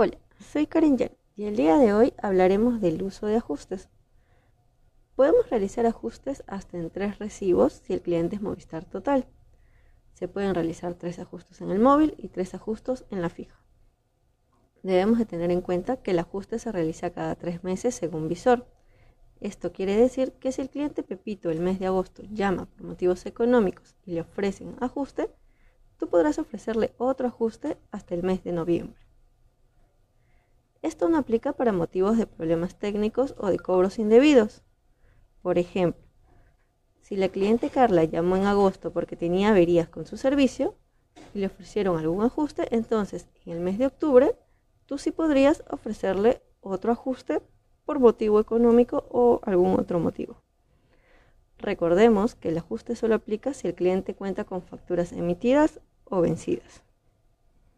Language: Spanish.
Hola, soy Karen Yang y el día de hoy hablaremos del uso de ajustes. Podemos realizar ajustes hasta en tres recibos si el cliente es Movistar Total. Se pueden realizar tres ajustes en el móvil y tres ajustes en la fija. Debemos de tener en cuenta que el ajuste se realiza cada tres meses según visor. Esto quiere decir que si el cliente Pepito el mes de agosto llama por motivos económicos y le ofrecen ajuste, tú podrás ofrecerle otro ajuste hasta el mes de noviembre. Esto no aplica para motivos de problemas técnicos o de cobros indebidos. Por ejemplo, si la cliente Carla llamó en agosto porque tenía averías con su servicio y le ofrecieron algún ajuste, entonces en el mes de octubre tú sí podrías ofrecerle otro ajuste por motivo económico o algún otro motivo. Recordemos que el ajuste solo aplica si el cliente cuenta con facturas emitidas o vencidas.